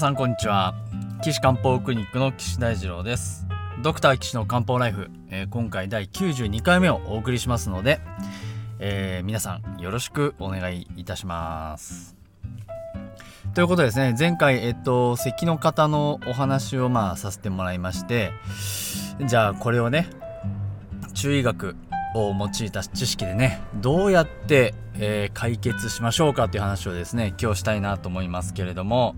さんこんにちは。岸漢方クリニックの岸大二郎です。ドクター岸の漢方ライフ、えー、今回第92回目をお送りしますので、えー、皆さんよろしくお願いいたします。ということですね前回えっと咳の方のお話をまあさせてもらいましてじゃあこれをね中医学を用いた知識でねどうやって、えー、解決しましょうかという話をですね今日したいなと思いますけれども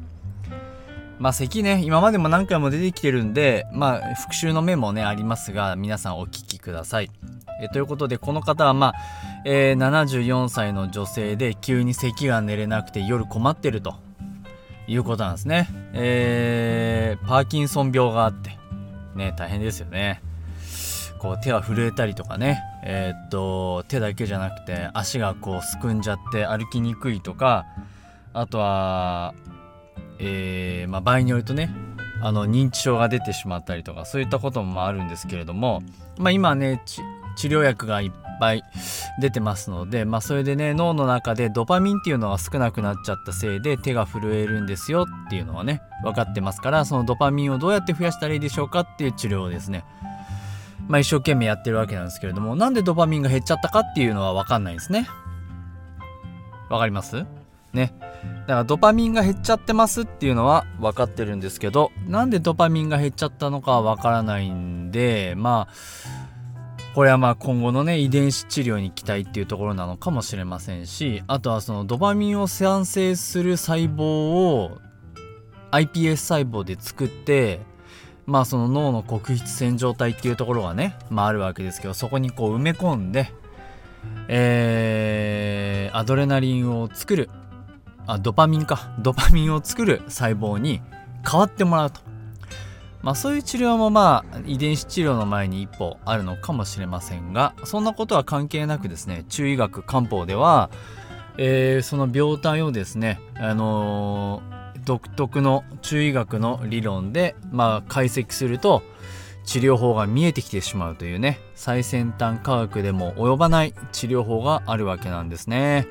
まあ咳ね、今までも何回も出てきてるんで、まあ復習のメモね、ありますが、皆さんお聞きください。えということで、この方はまあ、えー、74歳の女性で急に咳が寝れなくて夜困ってるということなんですね。えー、パーキンソン病があって、ね、大変ですよね。こう手は震えたりとかね、えー、っと、手だけじゃなくて足がこうすくんじゃって歩きにくいとか、あとは、えー、まあ、場合によるとねあの認知症が出てしまったりとかそういったこともあるんですけれども、まあ、今ね治療薬がいっぱい出てますので、まあ、それでね脳の中でドパミンっていうのが少なくなっちゃったせいで手が震えるんですよっていうのはね分かってますからそのドパミンをどうやって増やしたらいいでしょうかっていう治療をですね。まあ、一生懸命やってるわけなんですけれどもなんでドパミンが減っちゃったかっていうのは分かんないんですね。わかります？ね。だからドパミンが減っちゃってますっていうのは分かってるんですけどなんでドパミンが減っちゃったのかは分からないんでまあこれはまあ今後のね遺伝子治療に期待っていうところなのかもしれませんしあとはそのドパミンを産生する細胞を iPS 細胞で作ってまあその脳の黒質線状態っていうところがね、まあ、あるわけですけどそこにこう埋め込んでえー、アドレナリンを作るあドパミンかドパミンを作る細胞に変わってもらうとまあそういう治療もまあ遺伝子治療の前に一歩あるのかもしれませんがそんなことは関係なくですね中医学漢方では、えー、その病態をですねあのー、独特の中医学の理論でまあ解析すると治療法が見えてきてしまうというね最先端科学でも及ばない治療法があるわけなんですね。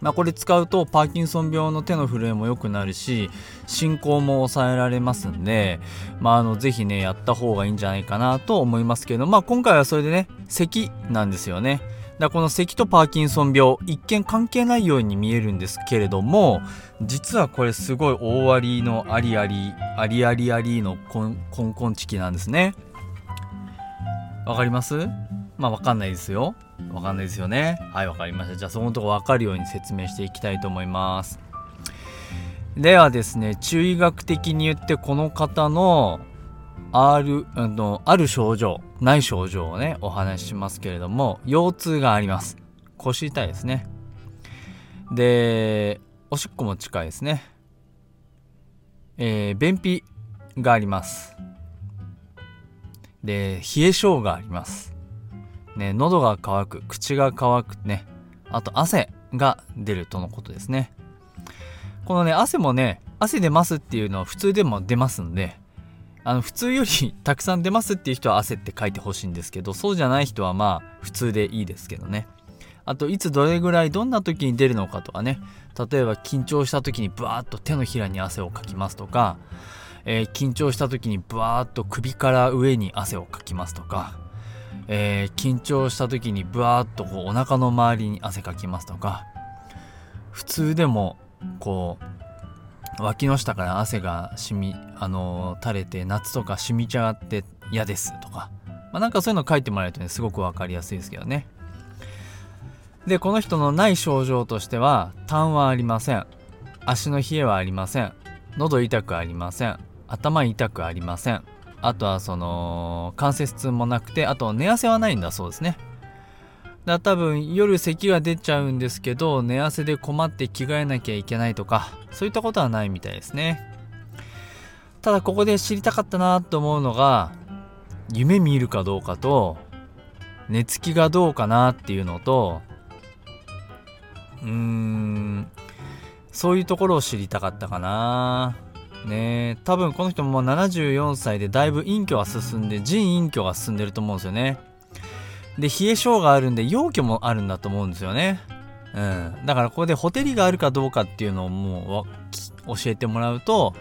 まあ、これ使うとパーキンソン病の手の震えも良くなるし進行も抑えられますんで、まあ、あのぜひねやった方がいいんじゃないかなと思いますけど、まあ、今回はそれでね咳なんですよね。だこの咳とパーキンソン病一見関係ないように見えるんですけれども実はこれすごい大ありのありありありありありのコンコンチキなんですね。わかります？まあわかんないですよわかんないですよね。はい、わかりました。じゃあそのとこわかるように説明していきたいと思います。ではですね、中医学的に言ってこの方のある、あの、ある症状、ない症状をね、お話ししますけれども、腰痛があります。腰痛いですね。で、おしっこも近いですね。えー、便秘があります。で、冷え性があります。ね、喉が渇く、口が渇くね、あと汗が出るとのことですね。このね、汗もね、汗出ますっていうのは普通でも出ますんで、あの普通よりたくさん出ますっていう人は汗って書いてほしいんですけど、そうじゃない人はまあ普通でいいですけどね。あといつどれぐらいどんな時に出るのかとかね例えば緊張した時にブワーッと手のひらに汗をかきますとか、えー、緊張した時にブワーッと首から上に汗をかきますとか、えー、緊張した時にブワーッとこうお腹の周りに汗かきますとか普通でもこう脇の下から汗が染みあの垂れて夏とか染みちゃって嫌ですとか、まあ、なんかそういうの書いてもらえるとねすごく分かりやすいですけどね。でこの人のない症状としては痰はありません。足の冷えはありません。喉痛くありません。頭痛くありません。あとはその関節痛もなくてあと寝汗はないんだそうですね。だ多分夜咳が出ちゃうんですけど寝汗で困って着替えなきゃいけないとかそういったことはないみたいですね。ただここで知りたかったなと思うのが夢見るかどうかと寝つきがどうかなっていうのとうーんそういうところを知りたかったかな。ね。多分この人も74歳でだいぶ隠居が進んで腎隠居が進んでると思うんですよね。で冷え性があるんで陽居もあるんだと思うんですよね。うん。だからここでホテルがあるかどうかっていうのをもう教えてもらうと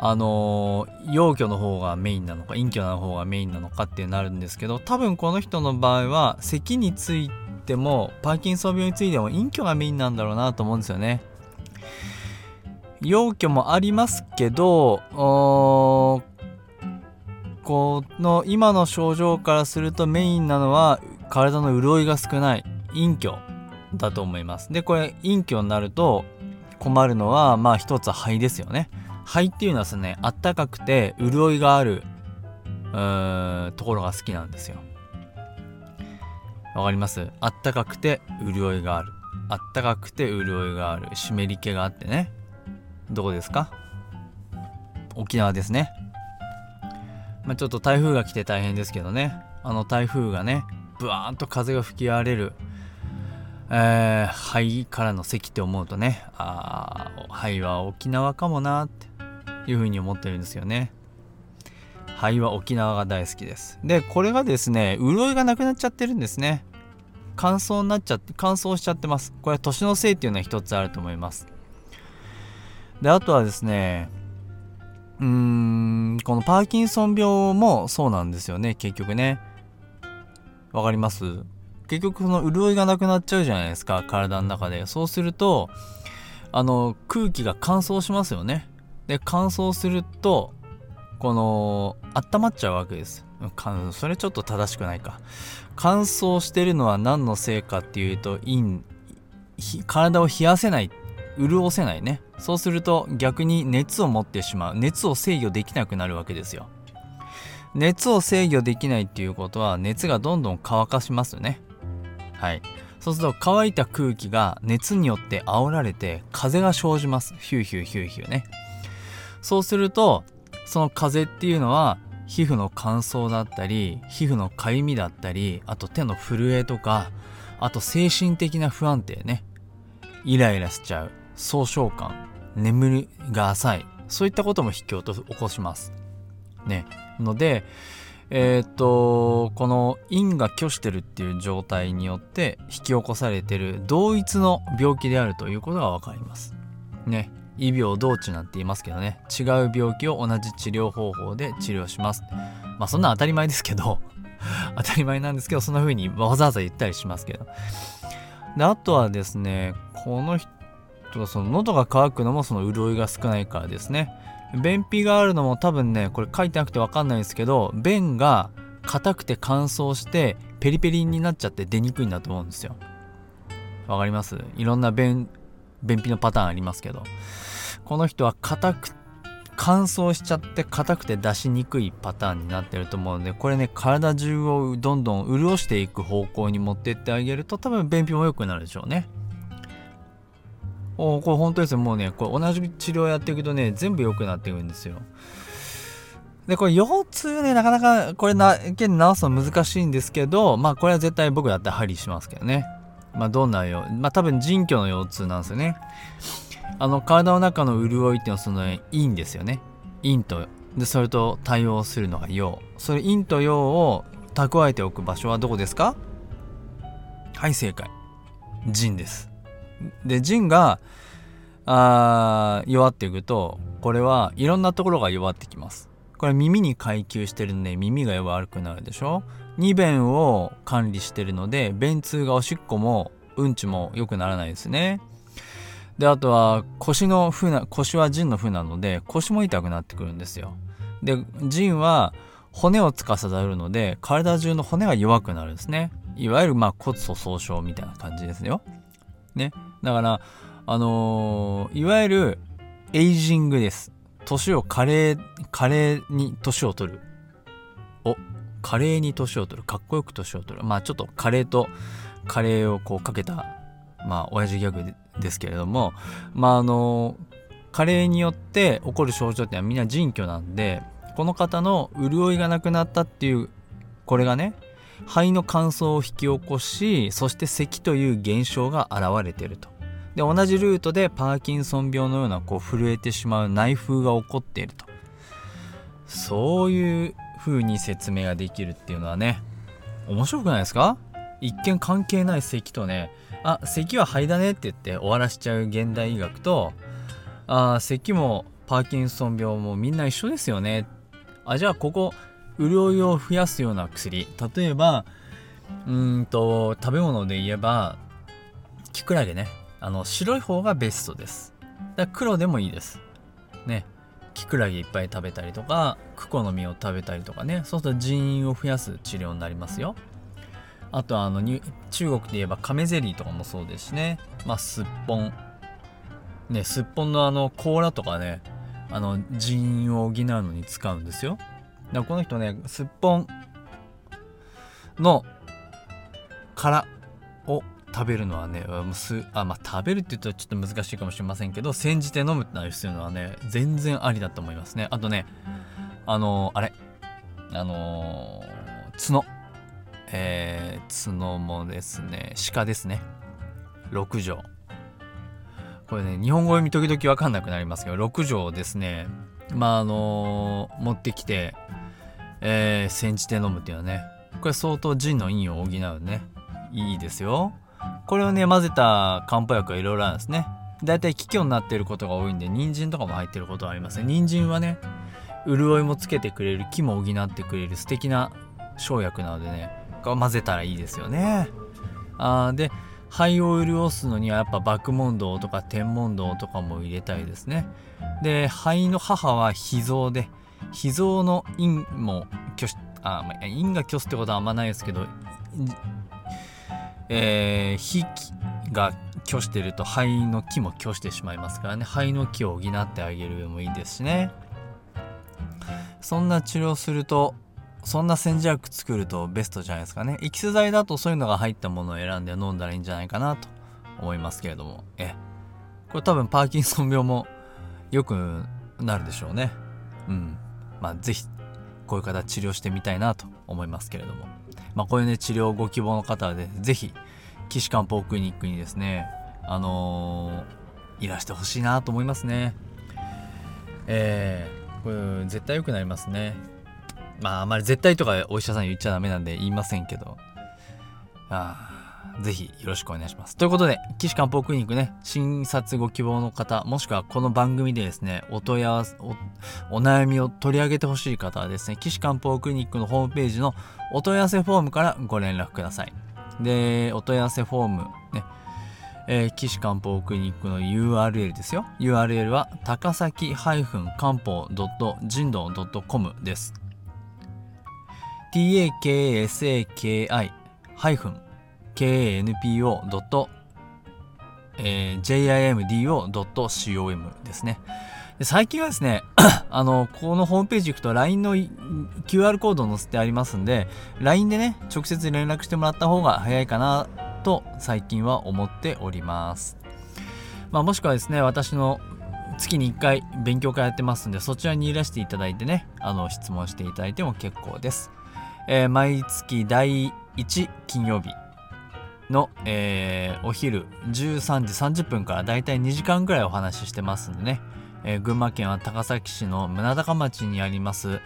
あのー、陽居の方がメインなのか陰居の方がメインなのかってなるんですけど多分この人の場合は咳についてもパーキンソン病についても隠居がメインなんだろうなと思うんですよね。陽居もありますけどこの今の症状からするとメインなのは体の潤いが少ない陰居だと思います。でこれ陰居になると困るのはまあ一つ肺ですよね。肺っていうのはですねあったかくて潤いがあるところが好きなんですよ。わかります？あったかくて潤いがある。あったかくて潤いがある。湿り気があってね。どこですか？沖縄ですね。まあ、ちょっと台風が来て大変ですけどね。あの台風がね、ブワーンと風が吹き荒れる、えー、肺からの咳って思うとね、ああ、肺は沖縄かもなっていうふうに思ってるんですよね。肺は沖縄が大好きです。で、これがですね、潤いがなくなっちゃってるんですね。乾燥になっちゃって、乾燥しちゃってます。これは年のせいっていうのは一つあると思います。で、あとはですね、うーん、このパーキンソン病もそうなんですよね、結局ね。わかります？結局その潤いがなくなっちゃうじゃないですか、体の中で。そうすると、あの、空気が乾燥しますよね。で、乾燥すると、この、温まっちゃうわけです。それちょっと正しくないか。乾燥してるのは何のせいかっていうと、陰、体を冷やせない潤せないね。そうすると逆に熱を持ってしまう。熱を制御できなくなるわけですよ。熱を制御できないっていうことは熱がどんどん乾かしますよね。はい。そうすると乾いた空気が熱によって煽られて風が生じます。ヒューヒューヒューヒューね。そうするとその風っていうのは皮膚の乾燥だったり皮膚のかゆみだったりあと手の震えとかあと精神的な不安定ね。イライラしちゃう。総称感眠りが浅いそういったことも引き起こします。ね。のでえっ、とこの陰が虚してるっていう状態によって引き起こされてる同一の病気であるということが分かります。ね。異病同治なんて言いますけどね。違う病気を同じ治療方法で治療します。まあそんな当たり前ですけど 当たり前なんですけどそんな風にわざわざ言ったりしますけど。であとはですねこの人とその喉が渇くのもその潤いが少ないからですね。便秘があるのも多分ねこれ書いてなくて分かんないんですけど便が硬くて乾燥してペリペリになっちゃって出にくいんだと思うんですよ。わかります？いろんな便便秘のパターンありますけど。この人は硬く乾燥しちゃって硬くて出しにくいパターンになってると思うのでこれね体中をどんどん潤していく方向に持ってってあげると多分便秘も良くなるでしょうね。おこれ本当ですよ。もうねこれ同じ治療やっていくとね全部良くなっていくんですよ。でこれ腰痛ねなかなかこれな治すの難しいんですけどまあこれは絶対僕だったら針しますけどね。まあどんなよまあ多分腎虚の腰痛なんですよね。あの体の中の潤いっていうのはその陰ですよね。陰とでそれと対応するのが陽。それ陰と陽を蓄えておく場所はどこですか？はい正解。腎です。で腎があ弱っていくとこれはいろんなところが弱ってきます。これ耳に階級してるんで耳が悪くなるでしょ？2便を管理してるので便通がおしっこもうんちも良くならないですね。であとは腰の負な腰は腎の負なので腰も痛くなってくるんですよ。で腎は骨を司るので体中の骨が弱くなるんですね。いわゆるまあ骨粗鬆症みたいな感じですよ。ね。だからあのー、いわゆるエイジングです。年を加齢加齢に年を取る。お加齢に年を取る。かっこよく年を取る。まあちょっと加齢と加齢をこうかけたまあ親父ギャグですけれどもまああの加齢によって起こる症状ってのはみんな腎虚なんでこの方の潤いがなくなったっていうこれがね肺の乾燥を引き起こしそして咳という現象が現れてると。で同じルートでパーキンソン病のようなこう震えてしまう内風が起こっていると。そういう風に説明ができるっていうのはね面白くないですか？一見関係ない咳とねあ咳は肺だねって言って終わらしちゃう現代医学とあ咳もパーキンソン病もみんな一緒ですよね。あじゃあここ潤いを増やすような薬。例えばうんと食べ物で言えばキクラゲね。あの白い方がベストです。だ黒でもいいです。ね。キクラゲいっぱい食べたりとかクコの実を食べたりとかね。そうすると人員を増やす治療になりますよ。あとあの中国で言えばカメゼリーとかもそうですしね。まあすっぽん。ねすっぽんのあの甲羅とかね。あの人員を補うのに使うんですよ。だこの人ねすっぽんの殻を食べるのはねすあ、まあ、食べるって言うとちょっと難しいかもしれませんけど煎じて飲むっていうのはね全然ありだと思いますね。あとねあのー、あれあのー、角。えー、角もですね鹿ですね。6畳これね日本語読み時々分かんなくなりますけど6畳ですね。まああのー、持ってきてえー、煎じて飲むっていうのはね。これ相当腎の陰を補うね。いいですよ。これをね混ぜた漢方薬はいろいろあるんですね。だいたい気虚になっていることが多いんで人参とかも入ってることはありますね人参はね潤いもつけてくれる気も補ってくれる素敵な生薬なのでね混ぜたらいいですよね。あで肺を潤すのにはやっぱ麦門堂とか天文堂とかも入れたいですね。で肺の母は脾臓で脾臓の陰も虚あ、まあ、陰が虚すってことはあんまないですけどえー、火が虚してると肺の気も虚してしまいますからね。肺の気を補ってあげるのもいいですしね。そんな治療するとそんな煎じ薬作るとベストじゃないですかね。エキス剤だとそういうのが入ったものを選んで飲んだらいいんじゃないかなと思いますけれども。え。これ多分パーキンソン病も良くなるでしょうね。うん。まあ是非こういう方治療してみたいなと思いますけれども。まあ、こういうね治療ご希望の方はね是非岸漢方クリニックにですねあのー、いらしてほしいなと思いますね。えー、これ絶対良くなりますね。まああまり絶対とかお医者さん言っちゃダメなんで言いませんけど。ああぜひよろしくお願いします。ということで、岸漢方クリニックね、診察ご希望の方、もしくはこの番組でですね、お問い合わせ、おお悩みを取り上げてほしい方はですね、岸漢方クリニックのホームページのお問い合わせフォームからご連絡ください。で、お問い合わせフォーム、ね、えー、岸漢方クリニックの URL ですよ。URL は高崎漢方人道 .com です。takasaki ハイフン kanpo.jimdo.com ですね。最近はですね、あの、このホームページ行くと LINE の QR コード載せてありますんで、LINE でね、直接連絡してもらった方が早いかなと最近は思っております。まあ、もしくはですね、私の月に1回勉強会やってますんで、そちらにいらしていただいてね、あの、質問していただいても結構です。えー、毎月第1金曜日の、えー、お昼13時30分からだいたい2時間ぐらいお話ししてますんでね、えー、群馬県は高崎市の宗高町にあります、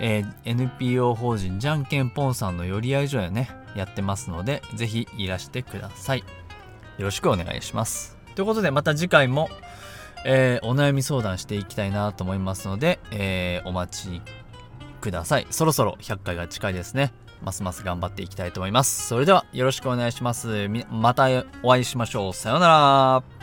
えー、NPO 法人じゃんけんぽんさんの寄り合い所でねやってますのでぜひいらしてくださいよろしくお願いします。ということでまた次回も、えー、お悩み相談していきたいなと思いますので、えー、お待ちください。そろそろ100回が近いですね。ますます頑張っていきたいと思います。それではよろしくお願いします。またお会いしましょう。さようなら。